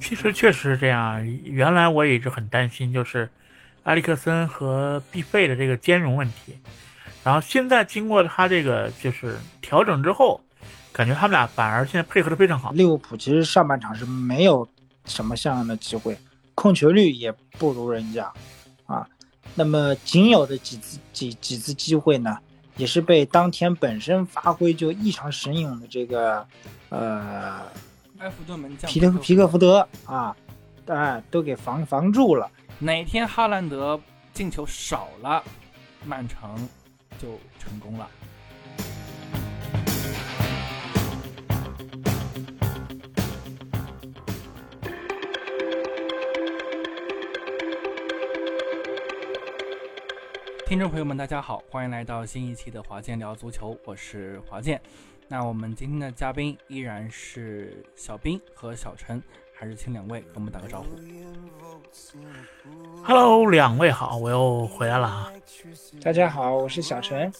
其实确实是这样，原来我也一直很担心，就是埃里克森和毕费的这个兼容问题。然后现在经过他这个就是调整之后，感觉他们俩反而现在配合的非常好。利物浦其实上半场是没有什么像样的机会，控球率也不如人家啊。那么仅有的几次几几次机会呢，也是被当天本身发挥就异常神勇的这个呃埃弗顿门将皮特皮克福德啊，哎都给防防住了。哪天哈兰德进球少了，曼城就成功了。听众朋友们，大家好，欢迎来到新一期的华健聊足球，我是华健。那我们今天的嘉宾依然是小兵和小陈，还是请两位跟我们打个招呼。Hello，两位好，我又回来了啊。大家好，我是小陈。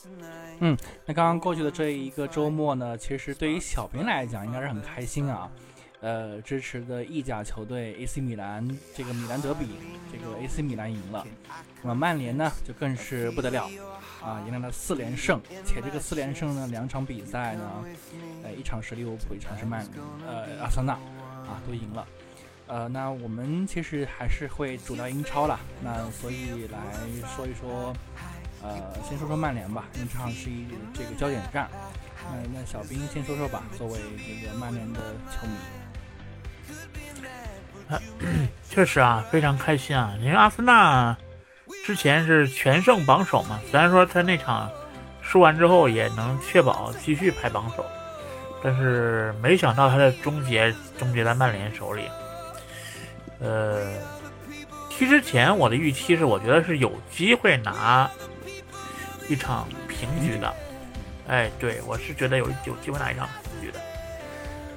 嗯那刚刚过去的这一个周末呢，其实对于小兵来讲应该是很开心啊。呃，支持的意甲球队 AC 米兰，这个米兰德比，这个 AC 米兰赢了。那么曼联呢，就更是不得了啊，迎来了四连胜，且这个四连胜呢，两场比赛呢，呃，一场是利物浦，一场是曼呃阿森纳啊，都赢了。呃，那我们其实还是会主聊英超啦，那所以来说一说，呃，先说说曼联吧，因为这场是一这个焦点战。那那小兵先说说吧，作为这个曼联的球迷。确实啊，非常开心啊！因为阿森纳之前是全胜榜首嘛，虽然说他那场输完之后也能确保继续排榜首，但是没想到他的终结终结在曼联手里。呃，踢之前我的预期是，我觉得是有机会拿一场平局的。哎，对我是觉得有有机会拿一场平局的。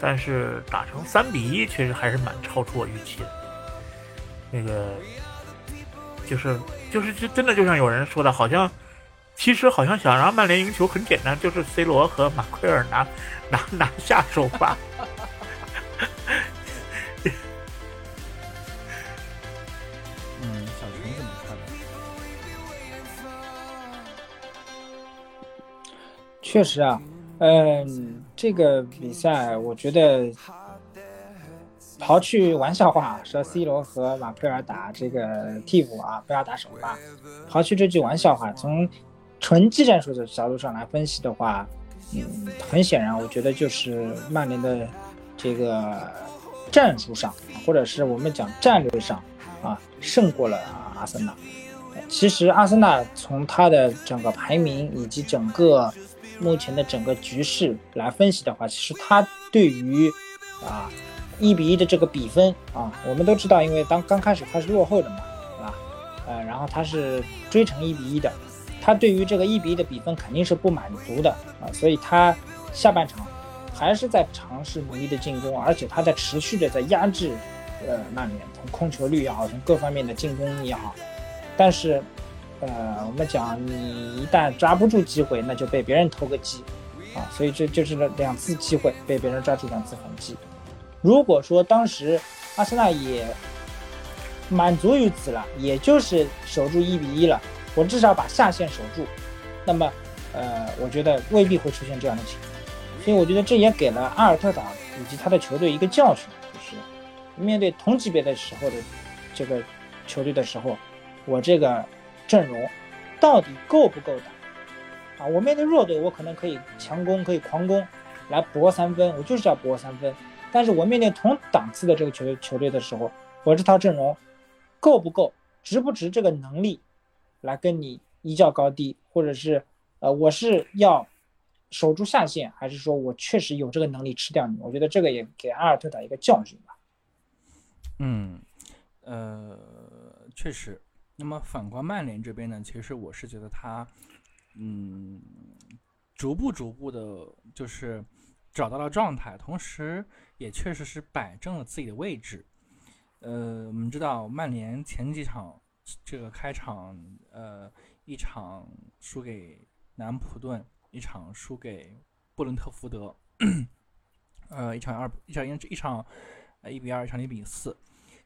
但是打成三比一，确实还是蛮超出我预期的。那个就是就是就真的就像有人说的，好像其实好像想让曼联赢球很简单，就是 C 罗和马奎尔拿拿 拿下首发。嗯，小陈怎么看呢？确实啊，嗯，这个比赛我觉得，刨去玩笑话说 C 罗和马奎尔打这个替补啊，不要打首发，刨去这句玩笑话，从纯技战术的角度上来分析的话，嗯，很显然，我觉得就是曼联的这个战术上，或者是我们讲战略上啊，胜过了阿森纳。其实阿森纳从他的整个排名以及整个目前的整个局势来分析的话，其实他对于啊一比一的这个比分啊，我们都知道，因为当刚开始他是落后的嘛，对吧？呃，然后他是追成一比一的，他对于这个一比一的比分肯定是不满足的啊，所以他下半场还是在尝试努力的进攻，而且他在持续的在压制呃曼联，从控球率也好，从各方面的进攻也好，但是。呃，我们讲你一旦抓不住机会，那就被别人偷个鸡，啊，所以这就是两次机会被别人抓住两次反击。如果说当时阿森纳也满足于此了，也就是守住一比一了，我至少把下线守住，那么呃，我觉得未必会出现这样的情况。所以我觉得这也给了阿尔特塔以及他的球队一个教训，就是面对同级别的时候的这个球队的时候，我这个。阵容到底够不够打啊？我面对弱队，我可能可以强攻，可以狂攻，来搏三分，我就是要搏三分。但是我面对同档次的这个球球队的时候，我这套阵容够不够，值不值这个能力来跟你一较高低，或者是呃，我是要守住下限，还是说我确实有这个能力吃掉你？我觉得这个也给阿尔特塔一个教训吧。嗯，呃，确实。那么反观曼联这边呢，其实我是觉得他，嗯，逐步逐步的，就是找到了状态，同时也确实是摆正了自己的位置。呃，我们知道曼联前几场这个开场，呃，一场输给南普顿，一场输给布伦特福德，呃，一场二一场一一场一比二，一场零比四。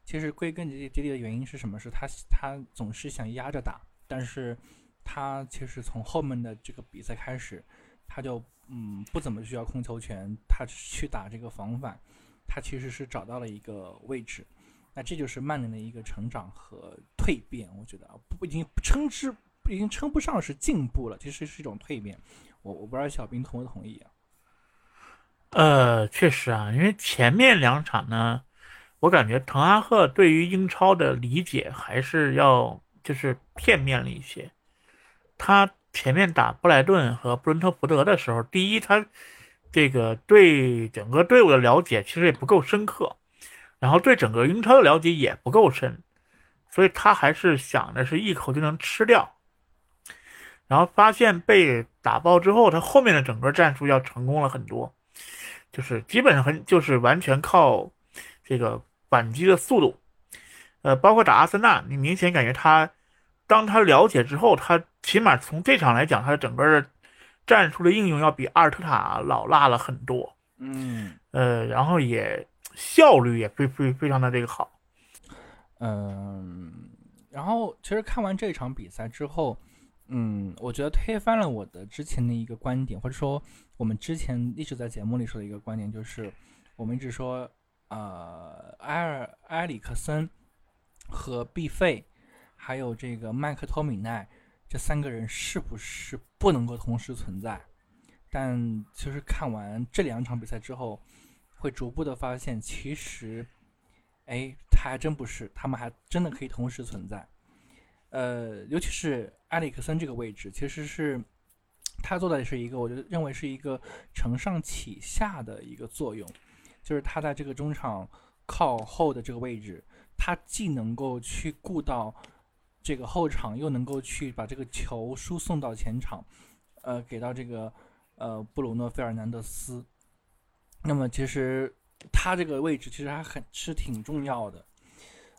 其实归根结底的原因是什么？是他他总是想压着打，但是他其实从后面的这个比赛开始，他就嗯不怎么需要控球权，他去打这个防反，他其实是找到了一个位置。那这就是曼联的一个成长和蜕变，我觉得不已经称之已经称不上是进步了，其实是一种蜕变。我我不知道小兵同不同意啊？呃，确实啊，因为前面两场呢。我感觉滕哈赫对于英超的理解还是要就是片面了一些。他前面打布莱顿和布伦特福德的时候，第一，他这个对整个队伍的了解其实也不够深刻，然后对整个英超的了解也不够深，所以他还是想着是一口就能吃掉。然后发现被打爆之后，他后面的整个战术要成功了很多，就是基本上很就是完全靠这个。反击的速度，呃，包括打阿森纳，你明显感觉他，当他了解之后，他起码从这场来讲，他的整个的战术的应用要比阿尔特塔老辣了很多。嗯，呃，然后也效率也非非非常的这个好。嗯，然后其实看完这场比赛之后，嗯，我觉得推翻了我的之前的一个观点，或者说我们之前一直在节目里说的一个观点，就是我们一直说。呃，埃尔埃里克森和毕费，还有这个麦克托米奈这三个人是不是不能够同时存在？但其实看完这两场比赛之后，会逐步的发现，其实，哎，他还真不是，他们还真的可以同时存在。呃，尤其是埃里克森这个位置，其实是他做的是一个，我觉得认为是一个承上启下的一个作用。就是他在这个中场靠后的这个位置，他既能够去顾到这个后场，又能够去把这个球输送到前场，呃，给到这个呃布鲁诺·费尔南德斯。那么其实他这个位置其实还很是挺重要的。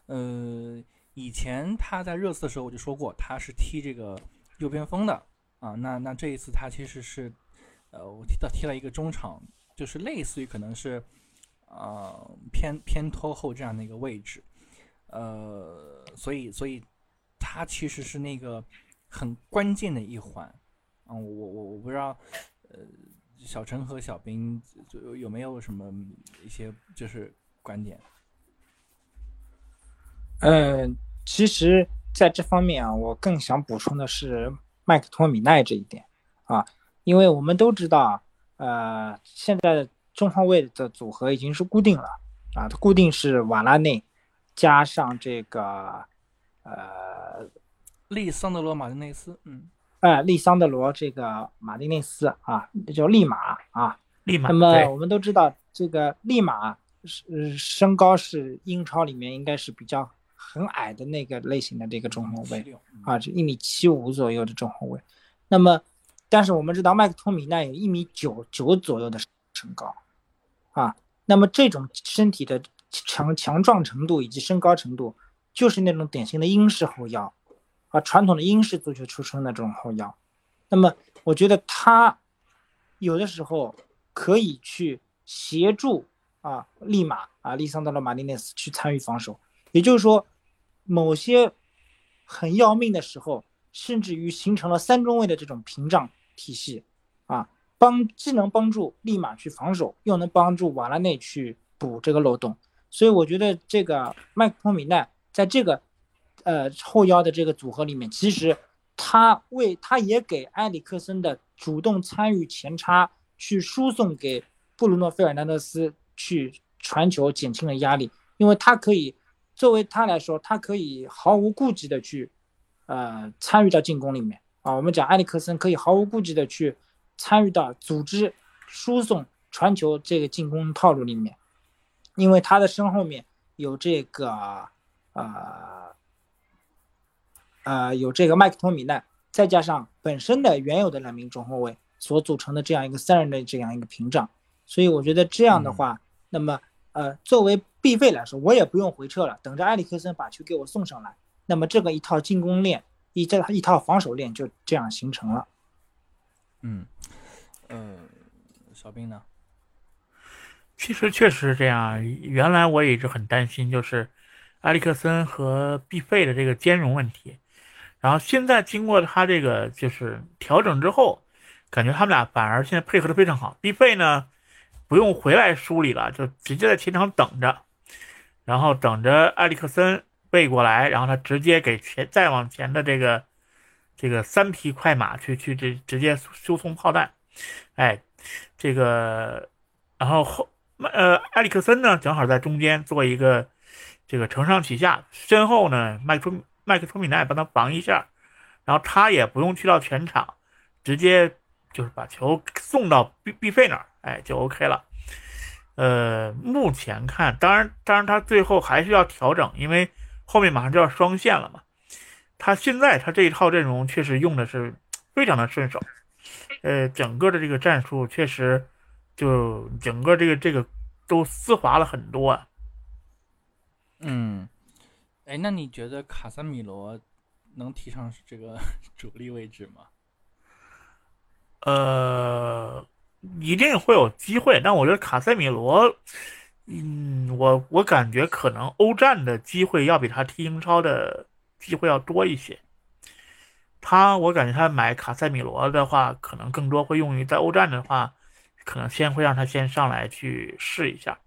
呃，以前他在热刺的时候我就说过，他是踢这个右边锋的啊。那那这一次他其实是呃，我踢到踢了一个中场，就是类似于可能是。呃，偏偏拖后这样的一个位置，呃，所以所以他其实是那个很关键的一环嗯。我我我不知道，呃，小陈和小兵就有没有什么一些就是观点？嗯，其实在这方面啊，我更想补充的是麦克托米奈这一点啊，因为我们都知道，呃，现在。中后卫的组合已经是固定了啊，它固定是瓦拉内加上这个呃利桑德罗马丁内斯，嗯，哎，利桑德罗这个马丁内斯啊，叫利马啊，利马。那么我们都知道，这个利马是身高是英超里面应该是比较很矮的那个类型的这个中后卫啊，是一米七五左右的中后卫。那么，但是我们知道麦克托米奈有一米九九左右的身高。啊，那么这种身体的强强壮程度以及身高程度，就是那种典型的英式后腰，啊，传统的英式足球出身的这种后腰。那么我觉得他有的时候可以去协助啊，利马啊，利桑德罗马丁内斯去参与防守。也就是说，某些很要命的时候，甚至于形成了三中卫的这种屏障体系。帮既能帮助立马去防守，又能帮助瓦拉内去补这个漏洞，所以我觉得这个麦克托米奈在这个呃后腰的这个组合里面，其实他为他也给埃里克森的主动参与前插去输送给布鲁诺费尔南德斯去传球减轻了压力，因为他可以作为他来说，他可以毫无顾忌的去呃参与到进攻里面啊，我们讲埃里克森可以毫无顾忌的去。参与到组织、输送、传球这个进攻套路里面，因为他的身后面有这个，呃，呃，有这个麦克托米奈，再加上本身的原有的两名中后卫所组成的这样一个三人的这样一个屏障，所以我觉得这样的话，那么，呃，作为必费来说，我也不用回撤了，等着埃里克森把球给我送上来，那么这个一套进攻链，一这一套防守链就这样形成了。嗯，嗯，小兵呢？其其实确实是这样。原来我也一直很担心，就是埃里克森和毕费的这个兼容问题。然后现在经过他这个就是调整之后，感觉他们俩反而现在配合的非常好。毕费呢不用回来梳理了，就直接在前场等着，然后等着埃里克森背过来，然后他直接给前再往前的这个这个三匹快马去去直直接输送炮弹。哎，这个然后后呃埃里克森呢正好在中间做一个这个承上启下，身后呢麦克。麦克托米奈帮他防一下，然后他也不用去到全场，直接就是把球送到毕毕费那儿，哎，就 OK 了。呃，目前看，当然，当然他最后还是要调整，因为后面马上就要双线了嘛。他现在他这一套阵容确实用的是非常的顺手，呃，整个的这个战术确实就整个这个这个都丝滑了很多啊。嗯。哎，那你觉得卡塞米罗能提上这个 主力位置吗？呃，一定会有机会，但我觉得卡塞米罗，嗯，我我感觉可能欧战的机会要比他踢英超的机会要多一些。他，我感觉他买卡塞米罗的话，可能更多会用于在欧战的话，可能先会让他先上来去试一下。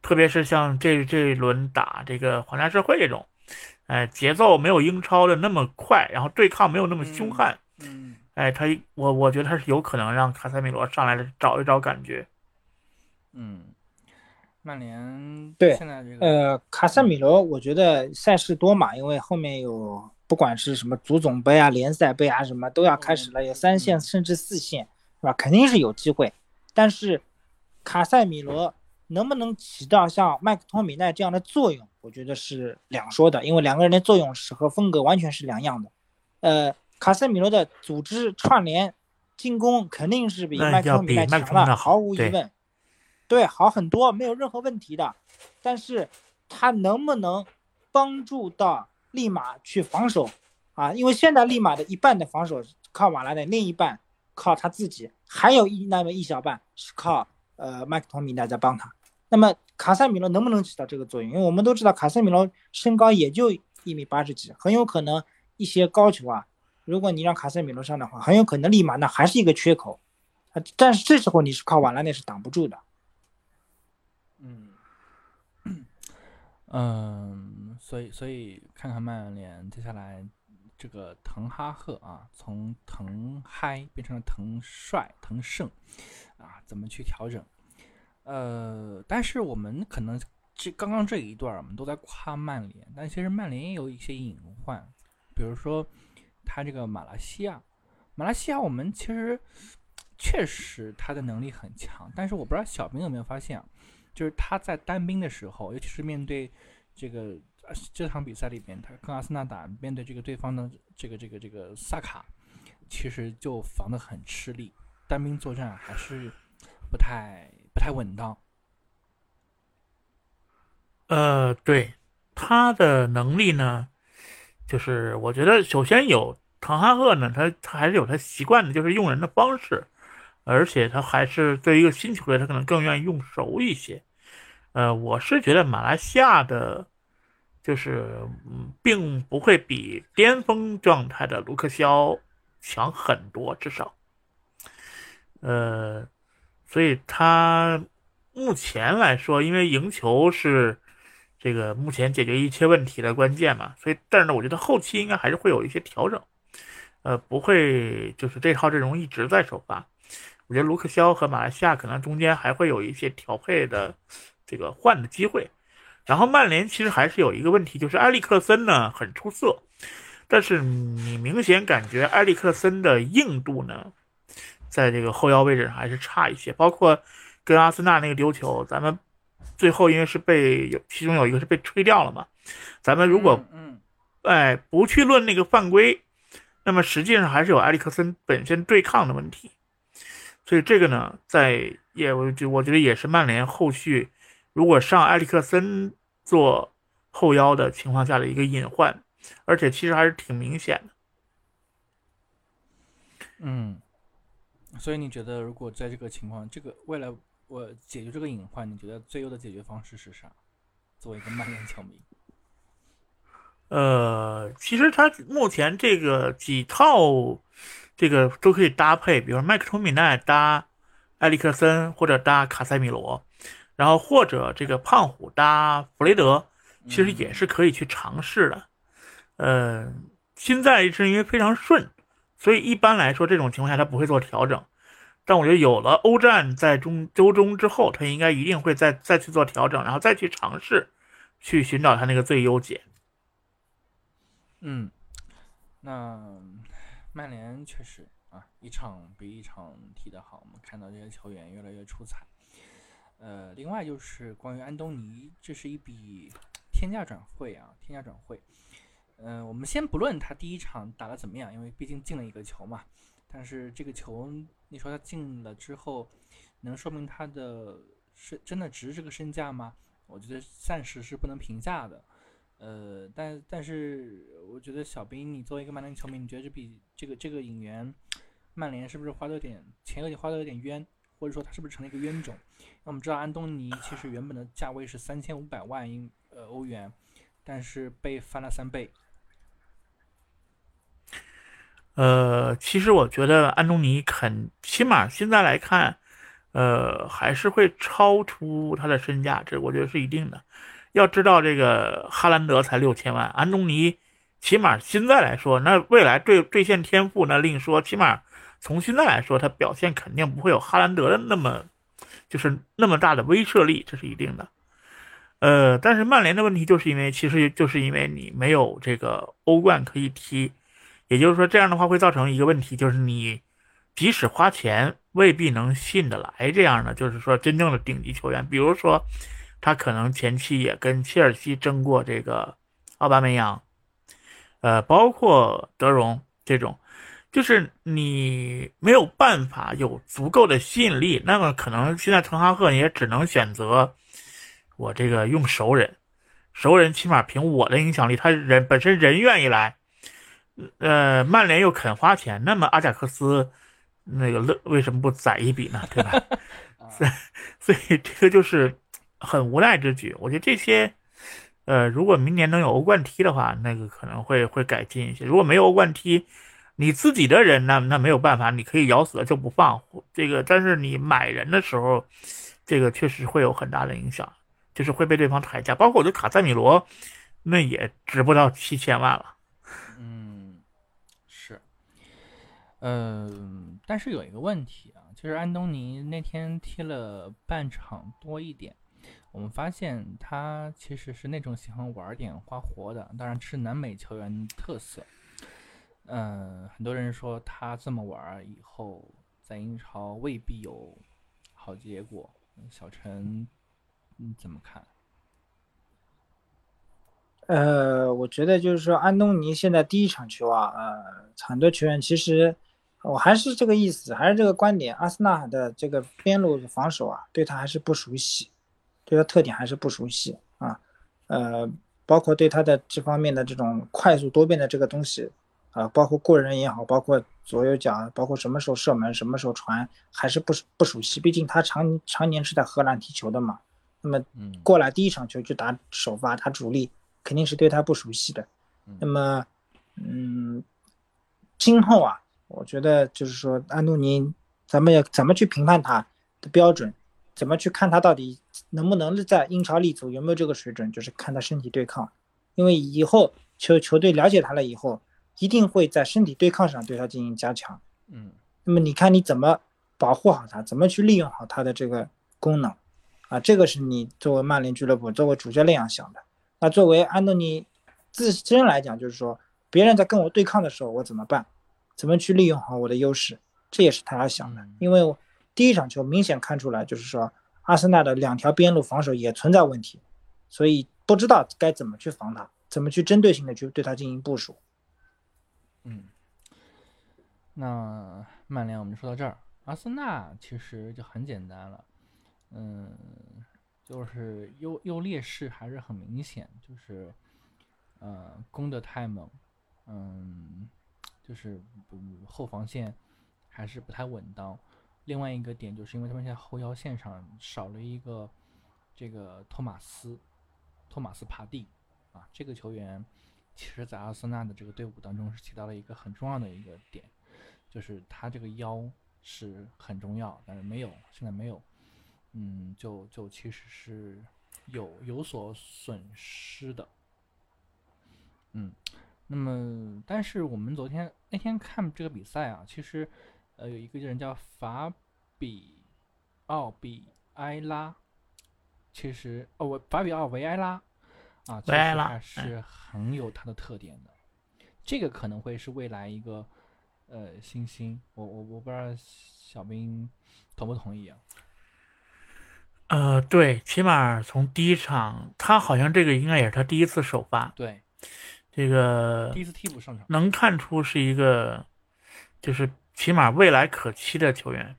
特别是像这这一轮打这个皇家社会这种，哎，节奏没有英超的那么快，然后对抗没有那么凶悍，嗯，哎，他我我觉得他是有可能让卡塞米罗上来找一找感觉，嗯，曼联对现在这个呃卡塞米罗，我觉得赛事多嘛，因为后面有不管是什么足总杯啊、联赛杯啊什么都要开始了，有三线甚至四线，是吧？肯定是有机会，但是卡塞米罗。能不能起到像麦克托米奈这样的作用，我觉得是两说的，因为两个人的作用是和风格完全是两样的。呃，卡塞米罗的组织串联、进攻肯定是比麦克托米奈强了，毫无疑问。对，好很多，没有任何问题的。但是他能不能帮助到立马去防守啊？因为现在立马的一半的防守靠瓦拉内，另一半靠他自己，还有一那么一小半是靠呃麦克托米奈在帮他。那么卡塞米罗能不能起到这个作用？因为我们都知道卡塞米罗身高也就一米八十几，很有可能一些高球啊，如果你让卡塞米罗上的话，很有可能立马那还是一个缺口。但是这时候你是靠瓦拉内是挡不住的。嗯嗯，所以所以看看曼联接下来这个滕哈赫啊，从滕嗨变成了滕帅、滕胜啊，怎么去调整？呃，但是我们可能这刚刚这一段我们都在夸曼联，但其实曼联也有一些隐患，比如说他这个马来西亚，马来西亚我们其实确实他的能力很强，但是我不知道小兵有没有发现啊，就是他在单兵的时候，尤其是面对这个这场比赛里边，他跟阿森纳打，面对这个对方的这个这个这个萨卡，其实就防得很吃力，单兵作战还是不太。不太稳当。呃，对他的能力呢，就是我觉得首先有唐哈赫呢，他他还是有他习惯的，就是用人的方式，而且他还是对一个新球队，他可能更愿意用熟一些。呃，我是觉得马来西亚的，就是嗯并不会比巅峰状态的卢克肖强很多，至少，呃。所以他目前来说，因为赢球是这个目前解决一切问题的关键嘛，所以但是呢，我觉得后期应该还是会有一些调整，呃，不会就是这套阵容一直在首发。我觉得卢克肖和马来西亚可能中间还会有一些调配的这个换的机会。然后曼联其实还是有一个问题，就是埃里克森呢很出色，但是你明显感觉埃里克森的硬度呢。在这个后腰位置上还是差一些，包括跟阿森纳那个丢球，咱们最后因为是被有其中有一个是被吹掉了嘛，咱们如果嗯，哎不去论那个犯规，那么实际上还是有埃里克森本身对抗的问题，所以这个呢，在也我觉我觉得也是曼联后续如果上埃里克森做后腰的情况下的一个隐患，而且其实还是挺明显的，嗯。所以你觉得，如果在这个情况，这个未来我解决这个隐患，你觉得最优的解决方式是啥？作为一个曼联球迷，呃，其实他目前这个几套这个都可以搭配，比如说麦克托米奈搭埃里克森，或者搭卡塞米罗，然后或者这个胖虎搭弗雷德，其实也是可以去尝试的。呃，现在是因为非常顺，所以一般来说这种情况下他不会做调整。但我觉得有了欧战在中周中之后，他应该一定会再再去做调整，然后再去尝试，去寻找他那个最优解。嗯，那曼联确实啊，一场比一场踢得好，我们看到这些球员越来越出彩。呃，另外就是关于安东尼，这是一笔天价转会啊，天价转会。嗯，我们先不论他第一场打得怎么样，因为毕竟进了一个球嘛。但是这个球。你说他进了之后，能说明他的是真的值这个身价吗？我觉得暂时是不能评价的。呃，但但是我觉得小兵，你作为一个曼联球迷，你觉得这笔这个这个引援，曼联是不是花的有点钱有点花的有点冤，或者说他是不是成了一个冤种？那我们知道安东尼其实原本的价位是三千五百万英呃欧元，但是被翻了三倍。呃，其实我觉得安东尼肯，起码现在来看，呃，还是会超出他的身价，这我觉得是一定的。要知道，这个哈兰德才六千万，安东尼起码现在来说，那未来兑兑现天赋那另说，起码从现在来说，他表现肯定不会有哈兰德的那么，就是那么大的威慑力，这是一定的。呃，但是曼联的问题就是因为，其实就是因为你没有这个欧冠可以踢。也就是说，这样的话会造成一个问题，就是你即使花钱，未必能吸引得来这样的，就是说真正的顶级球员。比如说，他可能前期也跟切尔西争过这个奥巴梅扬，呃，包括德容这种，就是你没有办法有足够的吸引力，那么可能现在滕哈赫也只能选择我这个用熟人，熟人起码凭我的影响力，他人本身人愿意来。呃，曼联又肯花钱，那么阿贾克斯那个乐为什么不宰一笔呢？对吧？所以，所以这个就是很无奈之举。我觉得这些，呃，如果明年能有欧冠踢的话，那个可能会会改进一些。如果没有欧冠踢，你自己的人那那没有办法，你可以咬死了就不放这个。但是你买人的时候，这个确实会有很大的影响，就是会被对方抬价。包括我觉得卡塞米罗，那也值不到七千万了。嗯，但是有一个问题啊，就是安东尼那天踢了半场多一点，我们发现他其实是那种喜欢玩点花活的，当然是南美球员特色。嗯，很多人说他这么玩以后在英超未必有好结果。小陈，你怎么看？呃，我觉得就是说安东尼现在第一场球啊，呃，很多球员其实。我还是这个意思，还是这个观点。阿森纳的这个边路防守啊，对他还是不熟悉，对他特点还是不熟悉啊。呃，包括对他的这方面的这种快速多变的这个东西啊，包括过人也好，包括左右脚，包括什么时候射门，什么时候传，还是不不熟悉。毕竟他常常年是在荷兰踢球的嘛。那么过来第一场球就打首发，他主力肯定是对他不熟悉的。那么，嗯，今后啊。我觉得就是说，安东尼，咱们要怎么去评判他的标准？怎么去看他到底能不能在英超立足？有没有这个水准？就是看他身体对抗。因为以后球球队了解他了以后，一定会在身体对抗上对他进行加强。嗯，那么你看你怎么保护好他？怎么去利用好他的这个功能？啊，这个是你作为曼联俱乐部、作为主教练要想的。那作为安东尼自身来讲，就是说别人在跟我对抗的时候，我怎么办？怎么去利用好我的优势？这也是他要想的。因为第一场球明显看出来，就是说阿森纳的两条边路防守也存在问题，所以不知道该怎么去防他，怎么去针对性的去对他进行部署。嗯，那曼联我们就说到这儿，阿森纳其实就很简单了，嗯，就是优优劣势还是很明显，就是呃攻的太猛，嗯。就是后防线还是不太稳当，另外一个点就是因为他们现在后腰线上少了一个这个托马斯，托马斯帕蒂啊，这个球员其实在阿森纳的这个队伍当中是起到了一个很重要的一个点，就是他这个腰是很重要，但是没有，现在没有，嗯，就就其实是有有所损失的，嗯。那么，但是我们昨天那天看这个比赛啊，其实，呃，有一个人叫法比奥比埃拉，其实哦，我法比奥维埃拉啊，维埃拉还是很有他的特点的。这个可能会是未来一个呃新星，我我我不知道小兵同不同意啊？呃，对，起码从第一场，他好像这个应该也是他第一次首发。对。这个第一次替补上场，能看出是一个，就是起码未来可期的球员。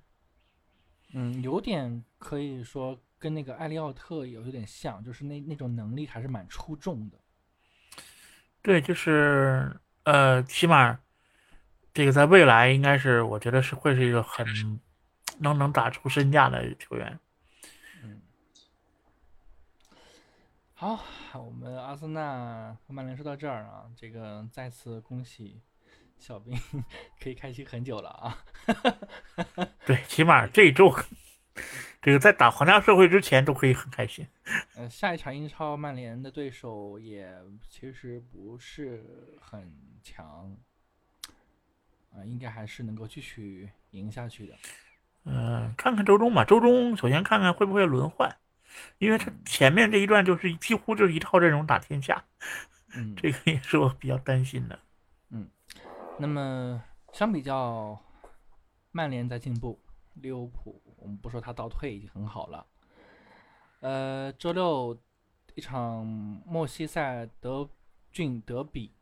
嗯，有点可以说跟那个艾利奥特有有点像，就是那那种能力还是蛮出众的。对，就是呃，起码这个在未来应该是，我觉得是会是一个很能能打出身价的球员。嗯好，我们阿森纳和曼联说到这儿啊，这个再次恭喜小兵 可以开心很久了啊。对，起码这一周，这个在打皇家社会之前都可以很开心。呃，下一场英超曼联的对手也其实不是很强啊，应该还是能够继续赢下去的。嗯，看看周中吧，周中首先看看会不会轮换。因为他前面这一段就是几乎就是一套阵容打天下，嗯，这个也是我比较担心的。那么相比较，曼联在进步，利物浦我们不说他倒退已经很好了。呃，周六一场莫西塞德郡德比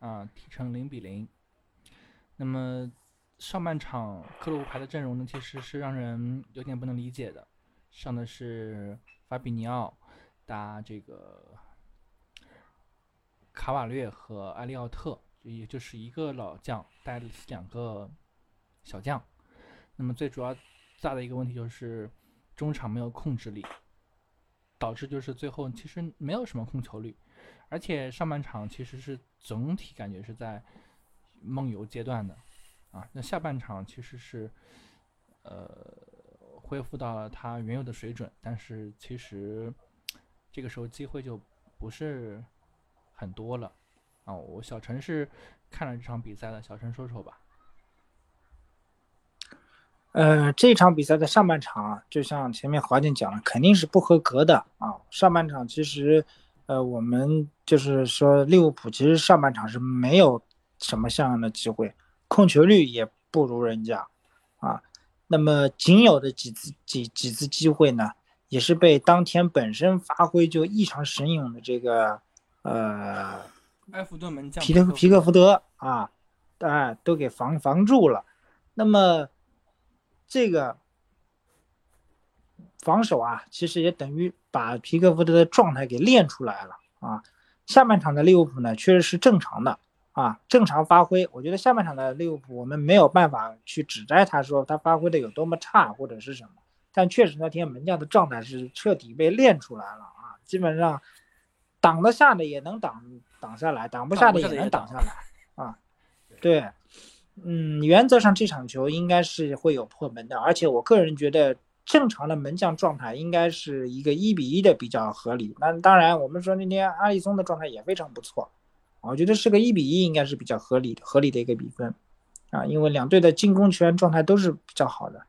啊，踢成零比零。那么上半场克洛普排的阵容呢，其实是让人有点不能理解的。上的是法比尼奥打这个卡瓦略和埃利奥特，也就是一个老将带两个小将。那么最主要大的一个问题就是中场没有控制力，导致就是最后其实没有什么控球率，而且上半场其实是总体感觉是在梦游阶段的啊。那下半场其实是呃。恢复到了他原有的水准，但是其实这个时候机会就不是很多了啊！我小陈是看了这场比赛的，小陈说说吧。呃，这场比赛的上半场啊，就像前面华健讲了，肯定是不合格的啊。上半场其实，呃，我们就是说利物浦其实上半场是没有什么像样的机会，控球率也不如人家啊。那么仅有的几次几几次机会呢，也是被当天本身发挥就异常神勇的这个呃埃弗顿门将皮特皮克福德啊，哎都给防防住了。那么这个防守啊，其实也等于把皮克福德的状态给练出来了啊。下半场的利物浦呢，确实是正常的。啊，正常发挥，我觉得下半场的利物浦，我们没有办法去指摘他说他发挥的有多么差或者是什么，但确实那天门将的状态是彻底被练出来了啊，基本上挡得下的也能挡挡下来，挡不下的也能挡下来啊。对，嗯，原则上这场球应该是会有破门的，而且我个人觉得正常的门将状态应该是一个一比一的比较合理。那当然，我们说那天阿里松的状态也非常不错。我觉得是个一比一，应该是比较合理的、合理的一个比分，啊，因为两队的进攻球员状态都是比较好的。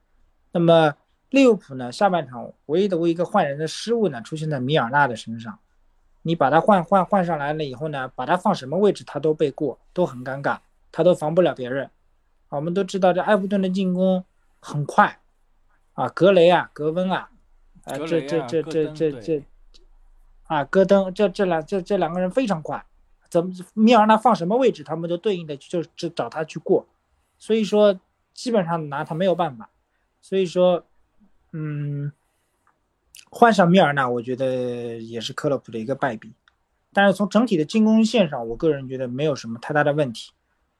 那么利物浦呢，下半场唯一的一个换人的失误呢，出现在米尔纳的身上。你把他换换换上来了以后呢，把他放什么位置他都被过，都很尴尬，他都防不了别人。啊，我们都知道这埃弗顿的进攻很快，啊，格雷啊，格温啊，啊，这这这这这这，啊，戈登，这这两这这两个人非常快。怎么米尔纳放什么位置，他们都对应的就就找他去过，所以说基本上拿他没有办法，所以说，嗯，换上米尔纳，我觉得也是克洛普的一个败笔，但是从整体的进攻线上，我个人觉得没有什么太大的问题，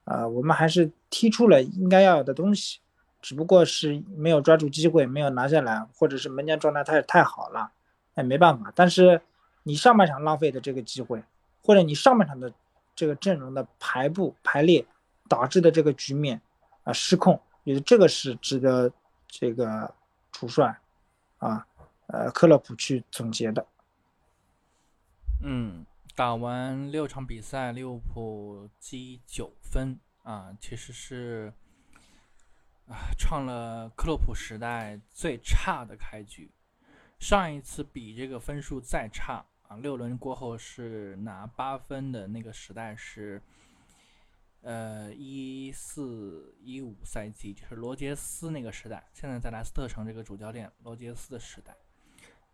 啊，我们还是踢出了应该要有的东西，只不过是没有抓住机会，没有拿下来，或者是门将状态太太好了，哎，没办法。但是你上半场浪费的这个机会，或者你上半场的这个阵容的排布排列导致的这个局面啊失控，觉得这个是值得这个主帅啊呃克洛普去总结的。嗯，打完六场比赛，利物浦积九分啊，其实是啊创了克洛普时代最差的开局。上一次比这个分数再差啊，六轮过后是拿八分的那个时代是呃一四一五赛季，就是罗杰斯那个时代。现在在莱斯特城这个主教练罗杰斯的时代。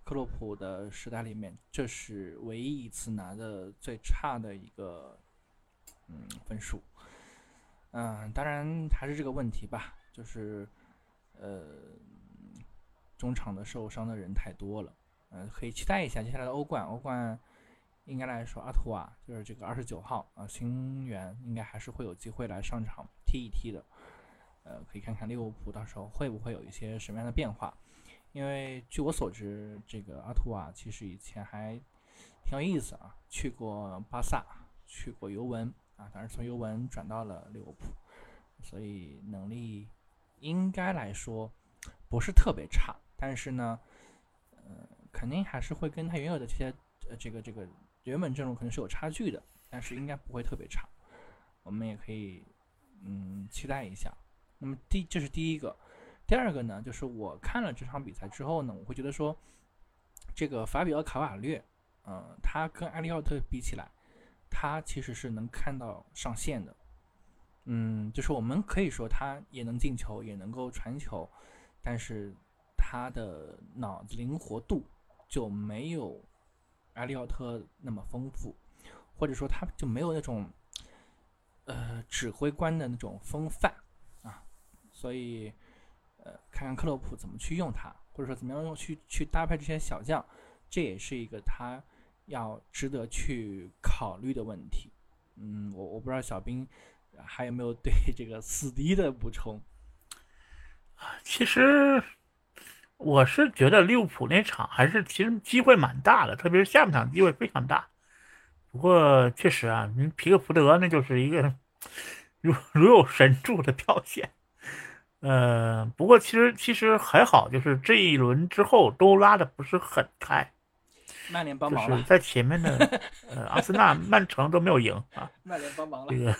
克洛普的时代里面，这是唯一一次拿的最差的一个嗯分数。嗯，当然还是这个问题吧，就是呃中场的受伤的人太多了。嗯，可以期待一下接下来的欧冠。欧冠应该来说，阿图瓦就是这个二十九号啊新援，应该还是会有机会来上场踢一踢的。呃，可以看看利物浦到时候会不会有一些什么样的变化。因为据我所知，这个阿图瓦其实以前还挺有意思啊，去过巴萨，去过尤文啊，当然从尤文转到了利物浦，所以能力应该来说不是特别差，但是呢，呃，肯定还是会跟他原有的这些呃这个这个原本阵容可能是有差距的，但是应该不会特别差，我们也可以嗯期待一下。那么第这是第一个。第二个呢，就是我看了这场比赛之后呢，我会觉得说，这个法比奥卡瓦略，嗯，他跟埃利奥特比起来，他其实是能看到上限的，嗯，就是我们可以说他也能进球，也能够传球，但是他的脑子灵活度就没有埃利奥特那么丰富，或者说他就没有那种，呃，指挥官的那种风范啊，所以。呃，看看克洛普怎么去用它，或者说怎么样用去去搭配这些小将，这也是一个他要值得去考虑的问题。嗯，我我不知道小兵还有没有对这个死敌的补充啊？其实我是觉得利物浦那场还是其实机会蛮大的，特别是下半场机会非常大。不过确实啊，皮克福德那就是一个 如如有神助的表现。呃，不过其实其实还好，就是这一轮之后都拉的不是很开。曼联帮忙了，在前面的 呃阿森纳、曼城都没有赢啊。曼联帮忙了。这个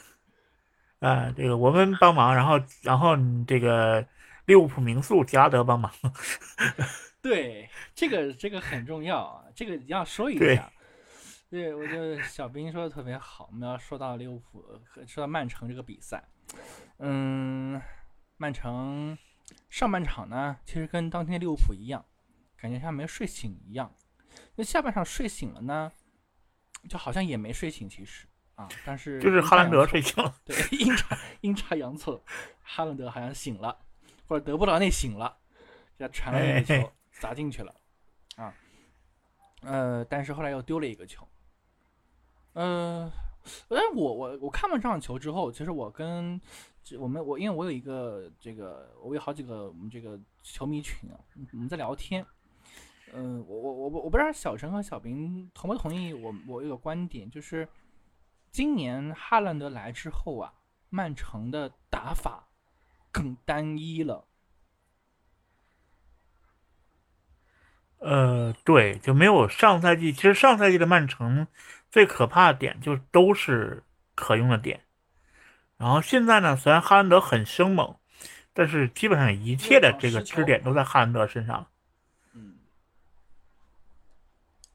啊，这个我们帮忙，然后然后这个利物浦名宿加德帮忙。对，这个这个很重要啊，这个要说一下。对，我觉得小兵说的特别好。我们要说到利物浦，说到曼城这个比赛，嗯。曼城上半场呢，其实跟当天利物浦一样，感觉像没睡醒一样。那下半场睡醒了呢，就好像也没睡醒，其实啊，但是就是哈兰德睡醒了。对，阴差阴差阳错，哈兰德好像醒了，或者德布劳内醒了，给他传了一个球砸进去了啊。呃，但是后来又丢了一个球。嗯，哎我我我看完这场球之后，其实我跟。我们我因为我有一个这个，我有好几个我们这个球迷群啊，我们在聊天。嗯，我我我我不知道小陈和小平同不同意我我有个观点，就是今年哈兰德来之后啊，曼城的打法更单一了。呃，对，就没有上赛季。其实上赛季的曼城最可怕的点就都是可用的点。然后现在呢，虽然哈兰德很生猛，但是基本上一切的这个支点都在哈兰德身上。嗯，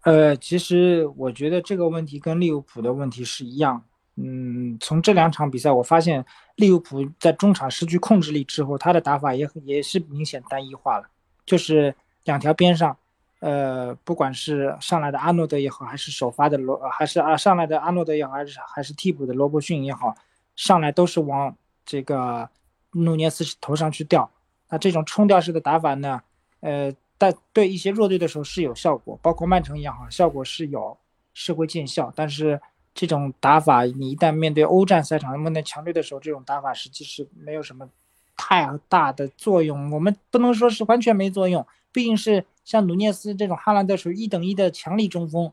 呃，其实我觉得这个问题跟利物浦的问题是一样。嗯，从这两场比赛我发现，利物浦在中场失去控制力之后，他的打法也也是明显单一化了，就是两条边上，呃，不管是上来的阿诺德也好，还是首发的罗，还是啊上来的阿诺德也好，还是还是替补的罗伯逊也好。上来都是往这个努涅斯头上去吊，那这种冲吊式的打法呢，呃，但对一些弱队的时候是有效果，包括曼城一样哈，效果是有，是会见效。但是这种打法，你一旦面对欧战赛场那么的强队的时候，这种打法实际是没有什么太太大的作用。我们不能说是完全没作用，毕竟是像努涅斯这种哈兰德属于一等一的强力中锋，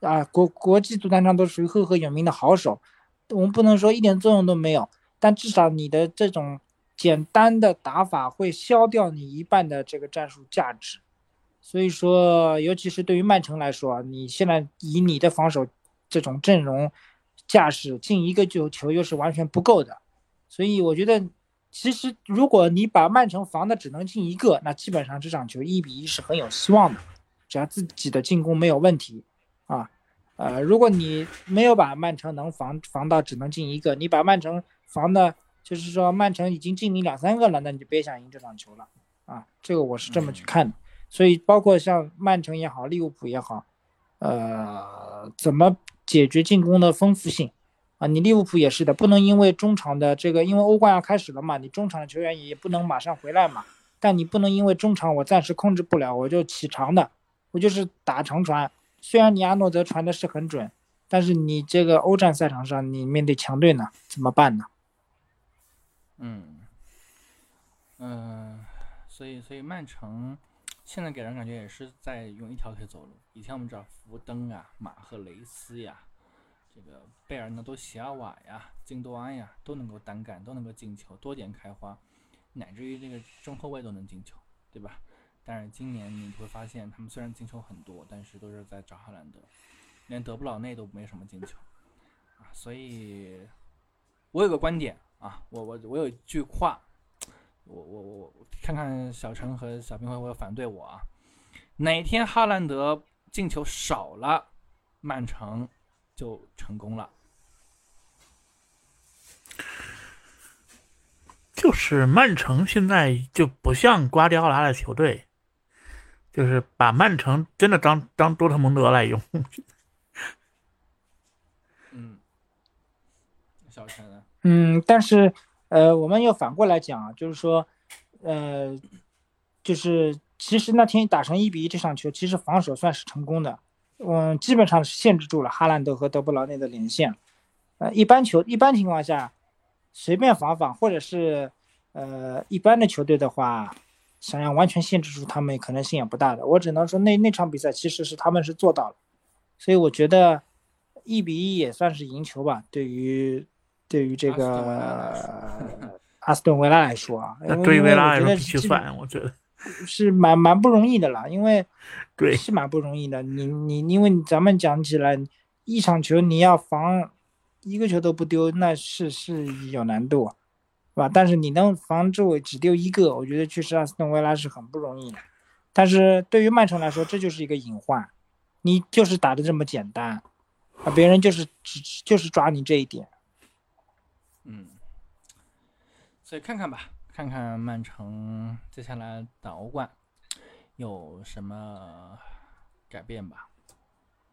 啊，国国际足坛上都属于赫赫有名的好手。我们不能说一点作用都没有，但至少你的这种简单的打法会消掉你一半的这个战术价值。所以说，尤其是对于曼城来说，你现在以你的防守这种阵容架势，进一个球球又是完全不够的。所以我觉得，其实如果你把曼城防的只能进一个，那基本上这场球一比一是很有希望的，只要自己的进攻没有问题。呃，如果你没有把曼城能防防到只能进一个，你把曼城防的，就是说曼城已经进你两三个了，那你就别想赢这场球了啊。这个我是这么去看的。所以包括像曼城也好，利物浦也好，呃，怎么解决进攻的丰富性？啊，你利物浦也是的，不能因为中场的这个，因为欧冠要开始了嘛，你中场的球员也不能马上回来嘛。但你不能因为中场我暂时控制不了，我就起长的，我就是打长传。虽然你阿诺德传的是很准，但是你这个欧战赛场上你面对强队呢，怎么办呢？嗯，嗯，所以所以曼城现在给人感觉也是在用一条腿走路。以前我们知道福登啊、马赫雷斯呀。这个贝尔纳多席尔瓦呀、金多安呀，都能够单干，都能够进球，多点开花，乃至于这个中后卫都能进球，对吧？但是今年你会发现，他们虽然进球很多，但是都是在找哈兰德，连德布劳内都没什么进球啊。所以，我有个观点啊，我我我有一句话，我我我看看小陈和小平会不会反对我啊？哪天哈兰德进球少了，曼城。就成功了，就是曼城现在就不像瓜迪奥拉的球队，就是把曼城真的当当多特蒙德来用。嗯，小陈呢？嗯，但是呃，我们要反过来讲啊，就是说，呃，就是其实那天打成一比一这场球，其实防守算是成功的。嗯，基本上是限制住了哈兰德和德布劳内的连线。呃，一般球一般情况下，随便防防，或者是呃一般的球队的话，想要完全限制住他们，可能性也不大的。我只能说那那场比赛其实是他们是做到了，所以我觉得一比一也算是赢球吧。对于对于这个阿斯顿维拉来说啊，对于维拉来说必须算，我觉得。是蛮蛮不容易的啦，因为 对是蛮不容易的。你你因为咱们讲起来，一场球你要防一个球都不丢，那是是有难度，是吧？但是你能防住只丢一个，我觉得确实阿斯顿维拉是很不容易的。但是对于曼城来说，这就是一个隐患，你就是打的这么简单，啊，别人就是只就是抓你这一点。嗯，所以看看吧。看看曼城接下来打欧冠有什么改变吧。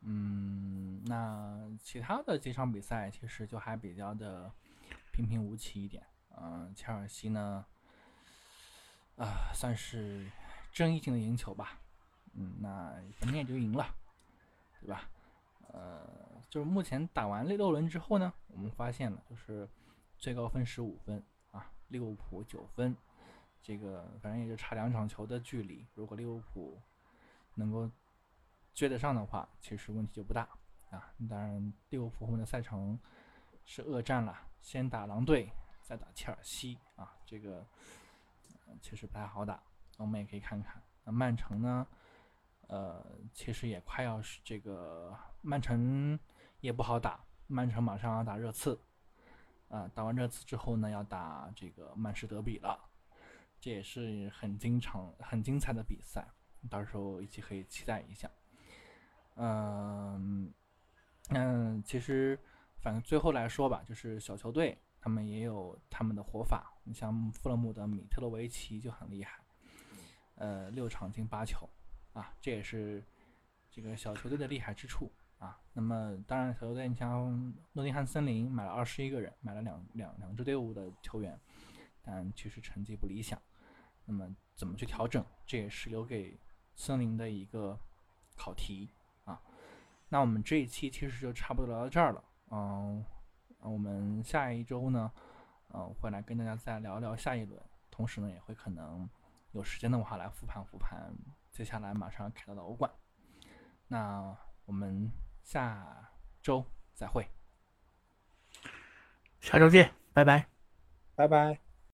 嗯，那其他的几场比赛其实就还比较的平平无奇一点。嗯，切尔西呢，啊，算是争议性的赢球吧。嗯，那反正也就赢了，对吧？呃，就是目前打完六轮之后呢，我们发现了就是最高分十五分啊。利物浦九分，这个反正也就差两场球的距离。如果利物浦能够追得上的话，其实问题就不大啊。当然，利物浦后面的赛程是恶战了，先打狼队，再打切尔西啊，这个其实不太好打。我们也可以看看，那曼城呢？呃，其实也快要是这个曼城也不好打，曼城马上要打热刺。啊，打完热刺之后呢，要打这个曼市德比了，这也是很经常、很精彩的比赛，到时候一起可以期待一下。嗯，嗯，其实反正最后来说吧，就是小球队他们也有他们的活法，你像富勒姆的米特洛维奇就很厉害，呃，六场进八球，啊，这也是这个小球队的厉害之处。啊，那么当然，小球队你像诺丁汉森林买了二十一个人，买了两两两支队伍的球员，但其实成绩不理想。那么怎么去调整，这也是留给森林的一个考题啊。那我们这一期其实就差不多聊到这儿了。嗯，我们下一周呢，嗯，会来跟大家再聊聊下一轮。同时呢，也会可能有时间的话来复盘复盘接下来马上要开到的欧冠。那我们下周再会，下周见，拜拜，拜拜。